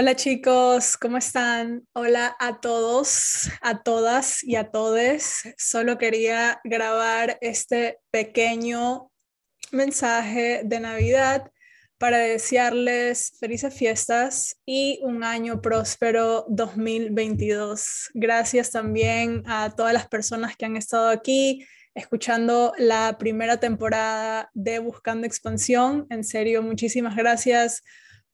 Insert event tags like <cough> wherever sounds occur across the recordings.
Hola chicos, ¿cómo están? Hola a todos, a todas y a todes. Solo quería grabar este pequeño mensaje de Navidad para desearles felices fiestas y un año próspero 2022. Gracias también a todas las personas que han estado aquí escuchando la primera temporada de Buscando Expansión. En serio, muchísimas gracias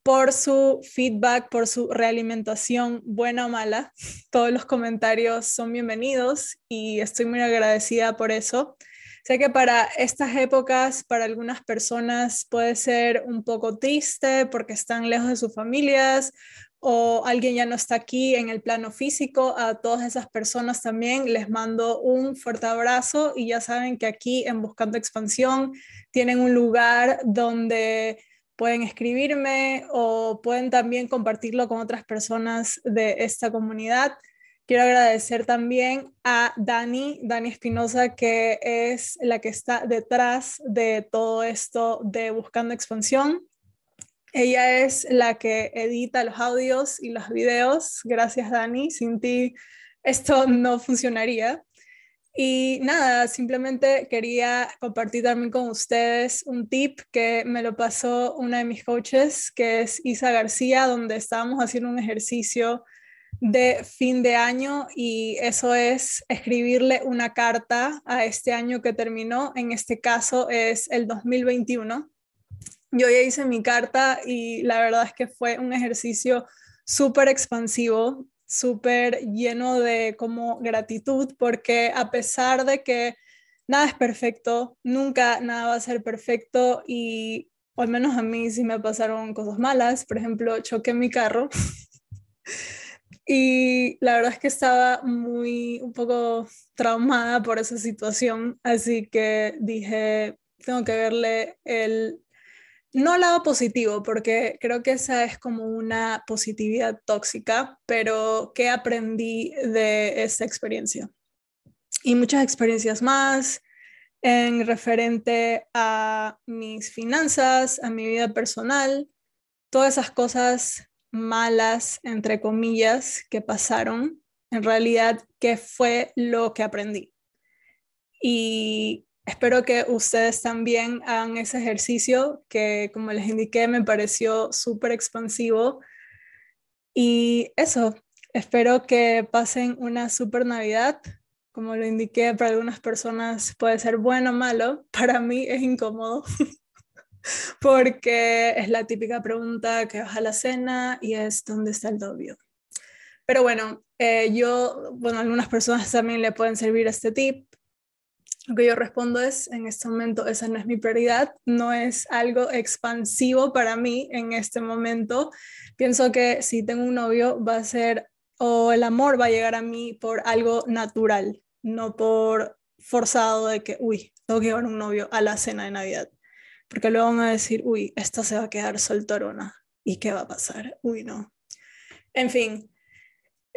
por su feedback, por su realimentación, buena o mala. <laughs> Todos los comentarios son bienvenidos y estoy muy agradecida por eso. Sé que para estas épocas, para algunas personas puede ser un poco triste porque están lejos de sus familias o alguien ya no está aquí en el plano físico. A todas esas personas también les mando un fuerte abrazo y ya saben que aquí en Buscando Expansión tienen un lugar donde pueden escribirme o pueden también compartirlo con otras personas de esta comunidad. Quiero agradecer también a Dani, Dani Espinosa, que es la que está detrás de todo esto de Buscando Expansión. Ella es la que edita los audios y los videos. Gracias, Dani. Sin ti esto no funcionaría. Y nada, simplemente quería compartir también con ustedes un tip que me lo pasó una de mis coaches, que es Isa García, donde estábamos haciendo un ejercicio de fin de año y eso es escribirle una carta a este año que terminó. En este caso es el 2021. Yo ya hice mi carta y la verdad es que fue un ejercicio súper expansivo súper lleno de como gratitud, porque a pesar de que nada es perfecto, nunca nada va a ser perfecto y al menos a mí sí me pasaron cosas malas, por ejemplo, choqué mi carro <laughs> y la verdad es que estaba muy un poco traumada por esa situación, así que dije, tengo que verle el no lado positivo, porque creo que esa es como una positividad tóxica, pero ¿qué aprendí de esta experiencia? Y muchas experiencias más en referente a mis finanzas, a mi vida personal, todas esas cosas malas, entre comillas, que pasaron, en realidad, ¿qué fue lo que aprendí? Y Espero que ustedes también hagan ese ejercicio que, como les indiqué, me pareció súper expansivo. Y eso, espero que pasen una súper Navidad. Como lo indiqué, para algunas personas puede ser bueno o malo. <laughs> Para mí es incómodo <laughs> porque es la típica pregunta que vas a la cena y es ¿dónde está el novio? Pero bueno, eh, yo, bueno, algunas personas también le pueden servir este tip lo que yo respondo es, en este momento esa no es mi prioridad, no es algo expansivo para mí en este momento. Pienso que si tengo un novio va a ser, o el amor va a llegar a mí por algo natural, no por forzado de que, uy, tengo que llevar un novio a la cena de Navidad. Porque luego van a decir, uy, esta se va a quedar soltorona. ¿Y qué va a pasar? Uy, no. En fin,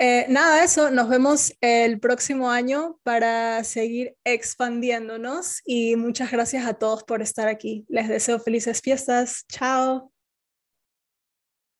eh, nada, eso, nos vemos el próximo año para seguir expandiéndonos y muchas gracias a todos por estar aquí. Les deseo felices fiestas. Chao.